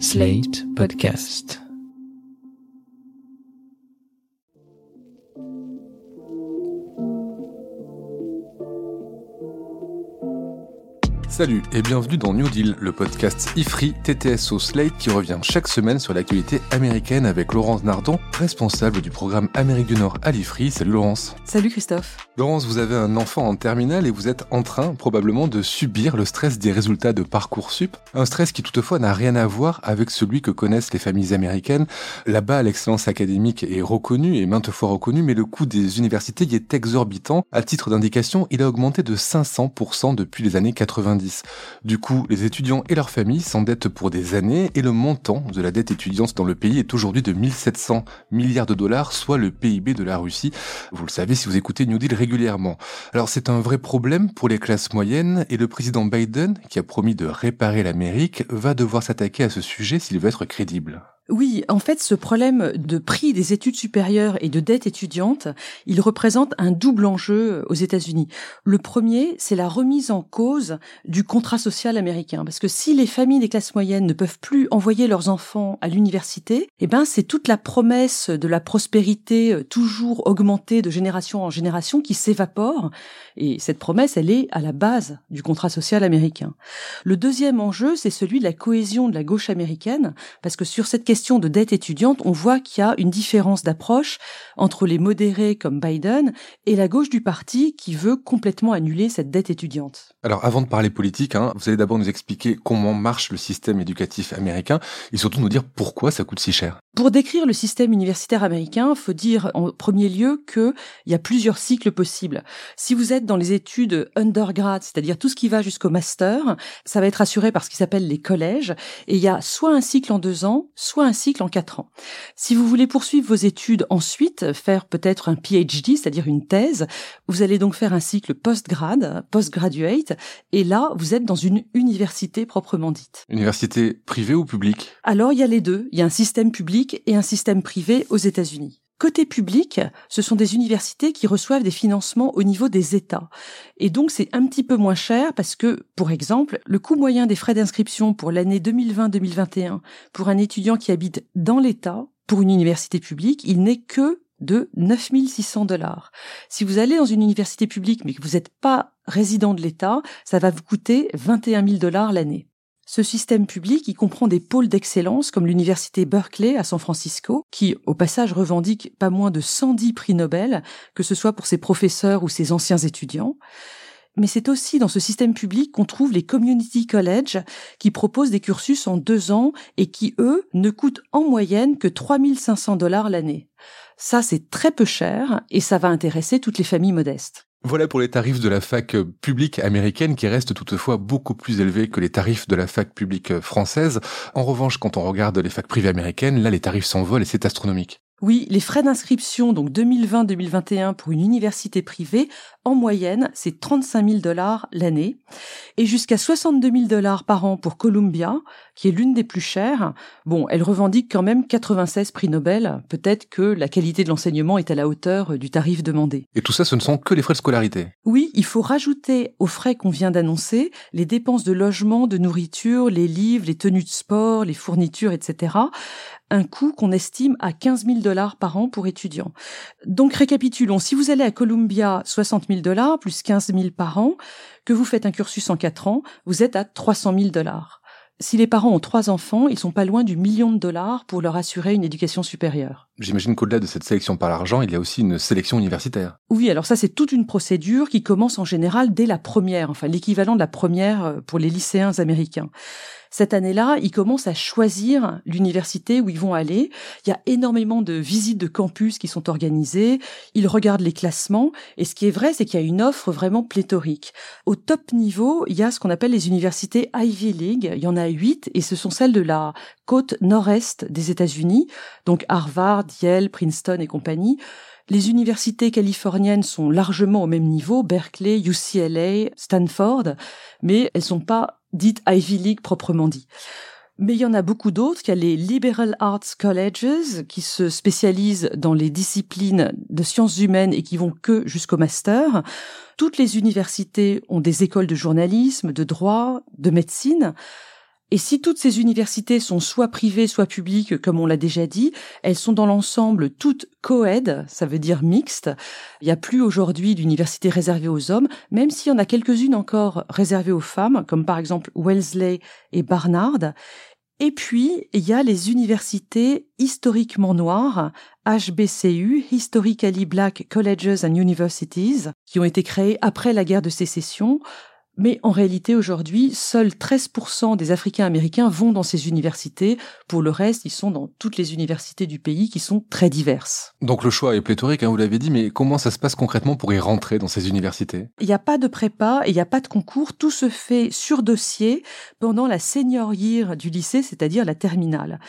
Slate Podcast. Salut et bienvenue dans New Deal, le podcast IFRI TTS au Slate qui revient chaque semaine sur l'actualité américaine avec Laurence Nardon, responsable du programme Amérique du Nord à l'IFRI. Salut Laurence. Salut Christophe. Laurence, vous avez un enfant en terminale et vous êtes en train probablement de subir le stress des résultats de Parcoursup, un stress qui toutefois n'a rien à voir avec celui que connaissent les familles américaines. Là-bas, l'excellence académique est reconnue et maintes fois reconnue, mais le coût des universités y est exorbitant. À titre d'indication, il a augmenté de 500% depuis les années 90. Du coup, les étudiants et leurs familles s'endettent pour des années et le montant de la dette étudiante dans le pays est aujourd'hui de 1700 milliards de dollars, soit le PIB de la Russie. Vous le savez si vous écoutez New Deal régulièrement. Alors c'est un vrai problème pour les classes moyennes et le président Biden, qui a promis de réparer l'Amérique, va devoir s'attaquer à ce sujet s'il veut être crédible. Oui, en fait, ce problème de prix des études supérieures et de dette étudiante, il représente un double enjeu aux États-Unis. Le premier, c'est la remise en cause du contrat social américain, parce que si les familles des classes moyennes ne peuvent plus envoyer leurs enfants à l'université, eh ben, c'est toute la promesse de la prospérité euh, toujours augmentée de génération en génération qui s'évapore, et cette promesse, elle est à la base du contrat social américain. Le deuxième enjeu, c'est celui de la cohésion de la gauche américaine, parce que sur cette question question de dette étudiante, on voit qu'il y a une différence d'approche entre les modérés comme Biden et la gauche du parti qui veut complètement annuler cette dette étudiante. Alors avant de parler politique, hein, vous allez d'abord nous expliquer comment marche le système éducatif américain et surtout nous dire pourquoi ça coûte si cher. Pour décrire le système universitaire américain, faut dire en premier lieu qu'il y a plusieurs cycles possibles. Si vous êtes dans les études undergrad, c'est-à-dire tout ce qui va jusqu'au master, ça va être assuré par ce qui s'appelle les collèges et il y a soit un cycle en deux ans, soit un cycle en quatre ans. Si vous voulez poursuivre vos études ensuite, faire peut-être un PhD, c'est-à-dire une thèse, vous allez donc faire un cycle postgrad, postgraduate, et là, vous êtes dans une université proprement dite. Université privée ou publique? Alors, il y a les deux. Il y a un système public et un système privé aux États-Unis. Côté public, ce sont des universités qui reçoivent des financements au niveau des États. Et donc c'est un petit peu moins cher parce que, pour exemple, le coût moyen des frais d'inscription pour l'année 2020-2021 pour un étudiant qui habite dans l'État, pour une université publique, il n'est que de 9600 dollars. Si vous allez dans une université publique mais que vous n'êtes pas résident de l'État, ça va vous coûter 21 000 dollars l'année. Ce système public, il comprend des pôles d'excellence comme l'université Berkeley à San Francisco, qui au passage revendique pas moins de 110 prix Nobel, que ce soit pour ses professeurs ou ses anciens étudiants. Mais c'est aussi dans ce système public qu'on trouve les community colleges qui proposent des cursus en deux ans et qui, eux, ne coûtent en moyenne que 3500 dollars l'année. Ça, c'est très peu cher et ça va intéresser toutes les familles modestes. Voilà pour les tarifs de la fac publique américaine qui restent toutefois beaucoup plus élevés que les tarifs de la fac publique française. En revanche, quand on regarde les facs privées américaines, là les tarifs s'envolent et c'est astronomique. Oui, les frais d'inscription, donc 2020-2021 pour une université privée, en moyenne, c'est 35 000 dollars l'année et jusqu'à 62 000 dollars par an pour Columbia, qui est l'une des plus chères. Bon, elle revendique quand même 96 prix Nobel. Peut-être que la qualité de l'enseignement est à la hauteur du tarif demandé. Et tout ça, ce ne sont que les frais de scolarité. Oui, il faut rajouter aux frais qu'on vient d'annoncer les dépenses de logement, de nourriture, les livres, les tenues de sport, les fournitures, etc un coût qu'on estime à 15 000 dollars par an pour étudiants. Donc récapitulons, si vous allez à Columbia, 60 000 dollars plus 15 000 par an, que vous faites un cursus en 4 ans, vous êtes à 300 000 dollars. Si les parents ont trois enfants, ils sont pas loin du million de dollars pour leur assurer une éducation supérieure. J'imagine qu'au-delà de cette sélection par l'argent, il y a aussi une sélection universitaire. Oui, alors ça c'est toute une procédure qui commence en général dès la première, enfin l'équivalent de la première euh, pour les lycéens américains. Cette année-là, ils commencent à choisir l'université où ils vont aller. Il y a énormément de visites de campus qui sont organisées. Ils regardent les classements. Et ce qui est vrai, c'est qu'il y a une offre vraiment pléthorique. Au top niveau, il y a ce qu'on appelle les universités Ivy League. Il y en a huit et ce sont celles de la côte nord-est des États-Unis. Donc Harvard, Yale, Princeton et compagnie. Les universités californiennes sont largement au même niveau, Berkeley, UCLA, Stanford, mais elles sont pas dite Ivy League proprement dit. Mais il y en a beaucoup d'autres. Il y a les Liberal Arts Colleges qui se spécialisent dans les disciplines de sciences humaines et qui vont que jusqu'au master. Toutes les universités ont des écoles de journalisme, de droit, de médecine. Et si toutes ces universités sont soit privées, soit publiques, comme on l'a déjà dit, elles sont dans l'ensemble toutes co-ed, ça veut dire mixtes. Il n'y a plus aujourd'hui d'universités réservées aux hommes, même s'il y en a quelques-unes encore réservées aux femmes, comme par exemple Wellesley et Barnard. Et puis, il y a les universités historiquement noires, HBCU, Historically Black Colleges and Universities, qui ont été créées après la guerre de sécession, mais en réalité, aujourd'hui, seuls 13% des Africains américains vont dans ces universités. Pour le reste, ils sont dans toutes les universités du pays qui sont très diverses. Donc le choix est pléthorique, hein, vous l'avez dit, mais comment ça se passe concrètement pour y rentrer dans ces universités? Il n'y a pas de prépa et il n'y a pas de concours. Tout se fait sur dossier pendant la senior year du lycée, c'est-à-dire la terminale.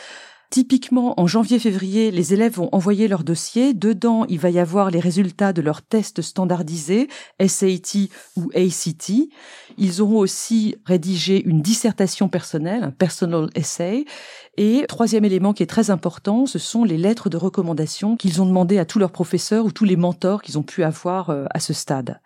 Typiquement, en janvier-février, les élèves vont envoyer leur dossier. Dedans, il va y avoir les résultats de leurs tests standardisés, SAT ou ACT. Ils auront aussi rédigé une dissertation personnelle, un personal essay. Et troisième élément qui est très important, ce sont les lettres de recommandation qu'ils ont demandées à tous leurs professeurs ou tous les mentors qu'ils ont pu avoir euh, à ce stade.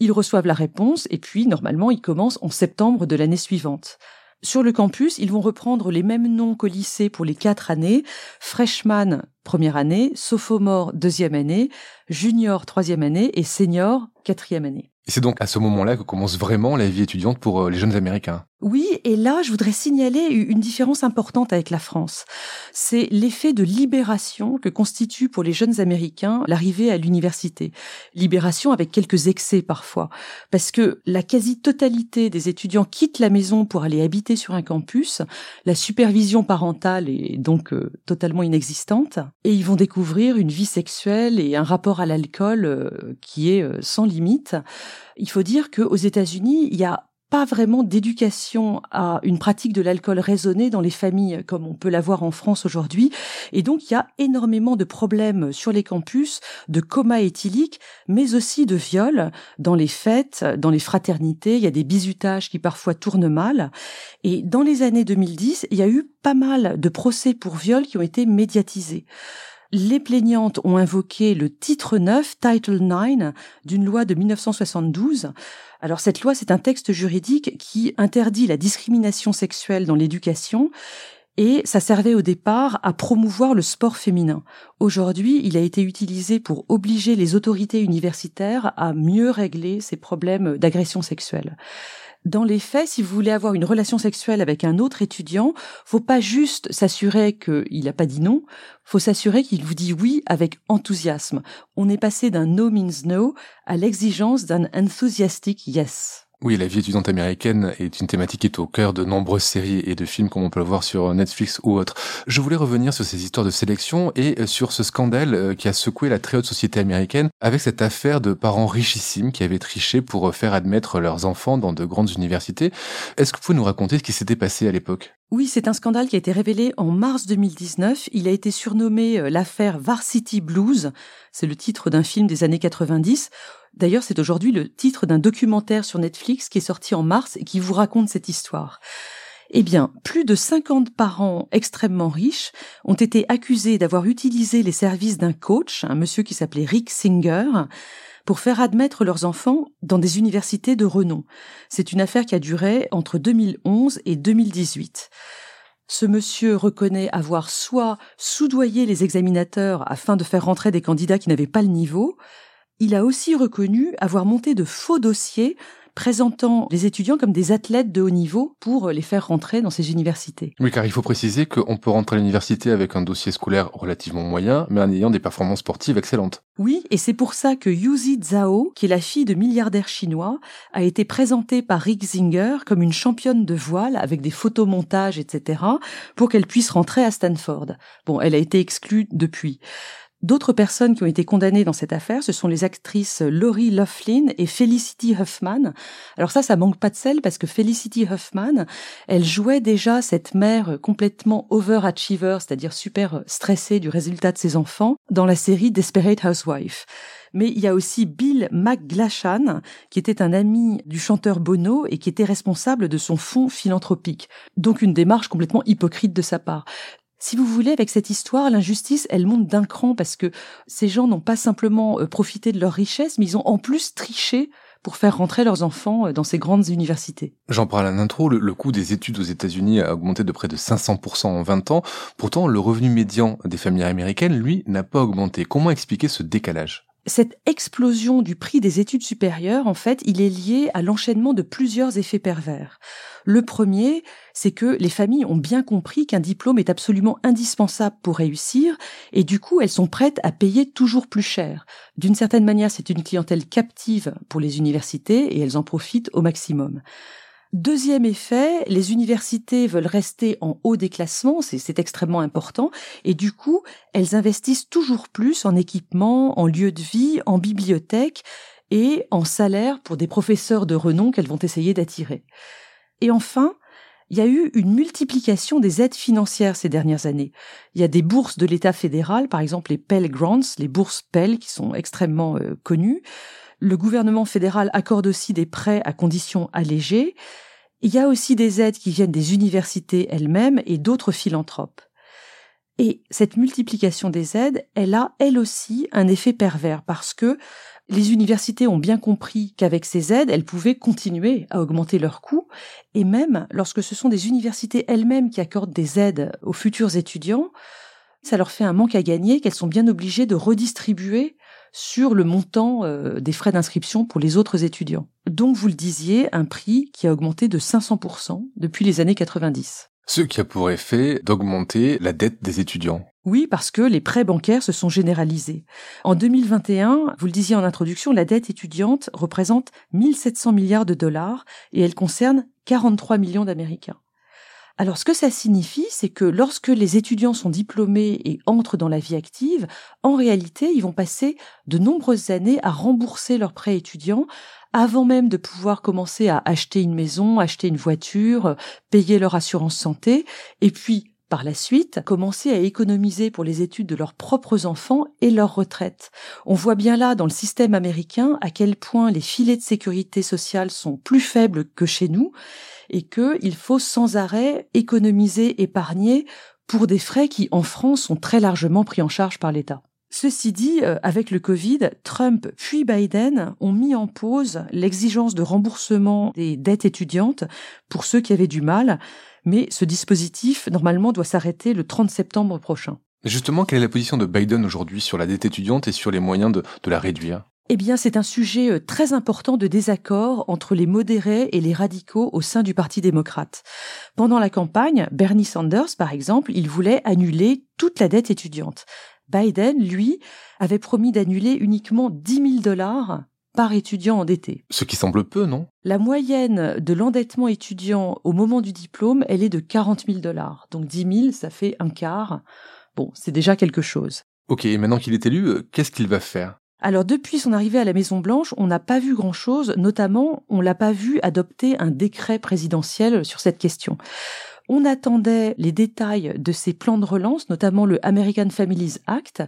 Ils reçoivent la réponse et puis, normalement, ils commencent en septembre de l'année suivante. Sur le campus, ils vont reprendre les mêmes noms qu'au lycée pour les quatre années. Freshman, première année, sophomore, deuxième année, junior, troisième année et senior, quatrième année. Et c'est donc à ce moment-là que commence vraiment la vie étudiante pour euh, les jeunes Américains. Oui, et là, je voudrais signaler une différence importante avec la France. C'est l'effet de libération que constitue pour les jeunes Américains l'arrivée à l'université. Libération avec quelques excès parfois, parce que la quasi-totalité des étudiants quittent la maison pour aller habiter sur un campus, la supervision parentale est donc euh, totalement inexistante, et ils vont découvrir une vie sexuelle et un rapport à l'alcool euh, qui est euh, sans limite. Il faut dire qu'aux États-Unis, il y a pas vraiment d'éducation à une pratique de l'alcool raisonnée dans les familles comme on peut l'avoir en France aujourd'hui. Et donc, il y a énormément de problèmes sur les campus, de coma éthylique, mais aussi de viol dans les fêtes, dans les fraternités. Il y a des bizutages qui parfois tournent mal. Et dans les années 2010, il y a eu pas mal de procès pour viol qui ont été médiatisés les plaignantes ont invoqué le titre 9, Title 9, d'une loi de 1972. Alors cette loi, c'est un texte juridique qui interdit la discrimination sexuelle dans l'éducation et ça servait au départ à promouvoir le sport féminin. Aujourd'hui, il a été utilisé pour obliger les autorités universitaires à mieux régler ces problèmes d'agression sexuelle dans les faits, si vous voulez avoir une relation sexuelle avec un autre étudiant, faut pas juste s'assurer qu'il n'a pas dit non, faut s'assurer qu'il vous dit oui avec enthousiasme. On est passé d'un no means no à l'exigence d'un enthusiastic yes. Oui, la vie étudiante américaine est une thématique qui est au cœur de nombreuses séries et de films comme on peut le voir sur Netflix ou autre. Je voulais revenir sur ces histoires de sélection et euh, sur ce scandale euh, qui a secoué la très haute société américaine avec cette affaire de parents richissimes qui avaient triché pour euh, faire admettre leurs enfants dans de grandes universités. Est-ce que vous pouvez nous raconter ce qui s'était passé à l'époque? Oui, c'est un scandale qui a été révélé en mars 2019. Il a été surnommé l'affaire Varsity Blues. C'est le titre d'un film des années 90. D'ailleurs, c'est aujourd'hui le titre d'un documentaire sur Netflix qui est sorti en mars et qui vous raconte cette histoire. Eh bien, plus de 50 parents extrêmement riches ont été accusés d'avoir utilisé les services d'un coach, un monsieur qui s'appelait Rick Singer, pour faire admettre leurs enfants dans des universités de renom. C'est une affaire qui a duré entre 2011 et 2018. Ce monsieur reconnaît avoir soit soudoyé les examinateurs afin de faire rentrer des candidats qui n'avaient pas le niveau, il a aussi reconnu avoir monté de faux dossiers présentant les étudiants comme des athlètes de haut niveau pour les faire rentrer dans ces universités. Oui, car il faut préciser qu'on peut rentrer à l'université avec un dossier scolaire relativement moyen, mais en ayant des performances sportives excellentes. Oui, et c'est pour ça que Yuzi Zhao, qui est la fille de milliardaires chinois, a été présentée par Rick Zinger comme une championne de voile avec des photomontages, etc., pour qu'elle puisse rentrer à Stanford. Bon, elle a été exclue depuis. D'autres personnes qui ont été condamnées dans cette affaire, ce sont les actrices Laurie Loughlin et Felicity Huffman. Alors ça, ça manque pas de sel parce que Felicity Huffman, elle jouait déjà cette mère complètement overachiever, c'est-à-dire super stressée du résultat de ses enfants, dans la série Desperate Housewife. Mais il y a aussi Bill McGlashan, qui était un ami du chanteur Bono et qui était responsable de son fonds philanthropique. Donc une démarche complètement hypocrite de sa part. Si vous voulez, avec cette histoire, l'injustice, elle monte d'un cran parce que ces gens n'ont pas simplement euh, profité de leur richesse, mais ils ont en plus triché pour faire rentrer leurs enfants dans ces grandes universités. J'en parle en intro, le, le coût des études aux États-Unis a augmenté de près de 500% en 20 ans. Pourtant, le revenu médian des familles américaines, lui, n'a pas augmenté. Comment expliquer ce décalage? Cette explosion du prix des études supérieures, en fait, il est lié à l'enchaînement de plusieurs effets pervers. Le premier, c'est que les familles ont bien compris qu'un diplôme est absolument indispensable pour réussir, et du coup, elles sont prêtes à payer toujours plus cher. D'une certaine manière, c'est une clientèle captive pour les universités, et elles en profitent au maximum. Deuxième effet, les universités veulent rester en haut des classements, c'est extrêmement important, et du coup, elles investissent toujours plus en équipement, en lieux de vie, en bibliothèque et en salaire pour des professeurs de renom qu'elles vont essayer d'attirer. Et enfin, il y a eu une multiplication des aides financières ces dernières années. Il y a des bourses de l'État fédéral, par exemple les Pell Grants, les bourses Pell qui sont extrêmement euh, connues. Le gouvernement fédéral accorde aussi des prêts à conditions allégées. Il y a aussi des aides qui viennent des universités elles-mêmes et d'autres philanthropes. Et cette multiplication des aides, elle a elle aussi un effet pervers parce que les universités ont bien compris qu'avec ces aides, elles pouvaient continuer à augmenter leurs coûts, et même lorsque ce sont des universités elles-mêmes qui accordent des aides aux futurs étudiants, ça leur fait un manque à gagner qu'elles sont bien obligées de redistribuer sur le montant euh, des frais d'inscription pour les autres étudiants. Donc, vous le disiez, un prix qui a augmenté de 500% depuis les années 90. Ce qui a pour effet d'augmenter la dette des étudiants. Oui, parce que les prêts bancaires se sont généralisés. En 2021, vous le disiez en introduction, la dette étudiante représente 1700 milliards de dollars et elle concerne 43 millions d'Américains. Alors ce que ça signifie, c'est que lorsque les étudiants sont diplômés et entrent dans la vie active, en réalité, ils vont passer de nombreuses années à rembourser leurs prêts étudiants avant même de pouvoir commencer à acheter une maison, acheter une voiture, payer leur assurance santé, et puis par la suite, commencer à économiser pour les études de leurs propres enfants et leur retraite. On voit bien là, dans le système américain, à quel point les filets de sécurité sociale sont plus faibles que chez nous, et qu'il faut sans arrêt économiser, épargner pour des frais qui, en France, sont très largement pris en charge par l'État. Ceci dit, euh, avec le Covid, Trump puis Biden ont mis en pause l'exigence de remboursement des dettes étudiantes pour ceux qui avaient du mal, mais ce dispositif, normalement, doit s'arrêter le 30 septembre prochain. Justement, quelle est la position de Biden aujourd'hui sur la dette étudiante et sur les moyens de, de la réduire? Eh bien, c'est un sujet euh, très important de désaccord entre les modérés et les radicaux au sein du Parti démocrate. Pendant la campagne, Bernie Sanders, par exemple, il voulait annuler toute la dette étudiante. Biden, lui, avait promis d'annuler uniquement 10 000 dollars par étudiant endetté. Ce qui semble peu, non? La moyenne de l'endettement étudiant au moment du diplôme, elle est de 40 000 dollars. Donc 10 000, ça fait un quart. Bon, c'est déjà quelque chose. Ok, maintenant qu'il est élu, euh, qu'est-ce qu'il va faire? Alors depuis son arrivée à la Maison Blanche, on n'a pas vu grand-chose, notamment on l'a pas vu adopter un décret présidentiel sur cette question. On attendait les détails de ces plans de relance, notamment le American Families Act,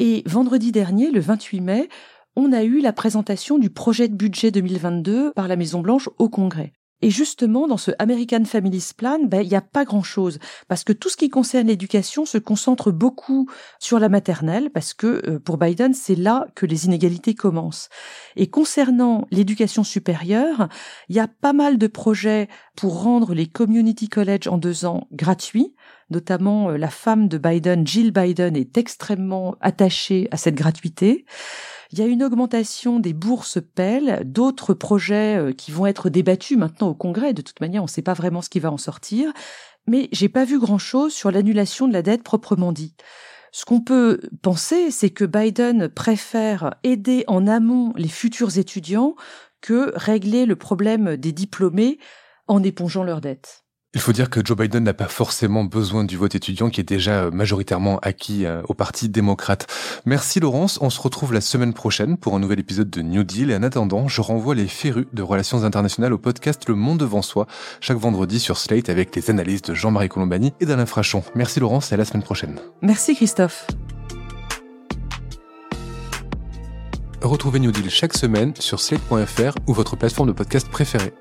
et vendredi dernier, le 28 mai, on a eu la présentation du projet de budget 2022 par la Maison Blanche au Congrès. Et justement, dans ce American Families Plan, ben, il n'y a pas grand-chose, parce que tout ce qui concerne l'éducation se concentre beaucoup sur la maternelle, parce que euh, pour Biden, c'est là que les inégalités commencent. Et concernant l'éducation supérieure, il y a pas mal de projets pour rendre les community colleges en deux ans gratuits, notamment euh, la femme de Biden, Jill Biden, est extrêmement attachée à cette gratuité. Il y a une augmentation des bourses Pell, d'autres projets euh, qui vont être débattus maintenant au Congrès. De toute manière, on ne sait pas vraiment ce qui va en sortir. Mais j'ai pas vu grand chose sur l'annulation de la dette proprement dit. Ce qu'on peut penser, c'est que Biden préfère aider en amont les futurs étudiants que régler le problème des diplômés en épongeant leurs dettes. Il faut dire que Joe Biden n'a pas forcément besoin du vote étudiant qui est déjà euh, majoritairement acquis euh, au Parti démocrate. Merci Laurence, on se retrouve la semaine prochaine pour un nouvel épisode de New Deal et en attendant, je renvoie les férus de relations internationales au podcast Le Monde devant soi, chaque vendredi sur Slate avec les analyses de Jean-Marie Colombani et d'Alain Frachon. Merci Laurence et à la semaine prochaine. Merci Christophe. Retrouvez New Deal chaque semaine sur slate.fr ou votre plateforme de podcast préférée.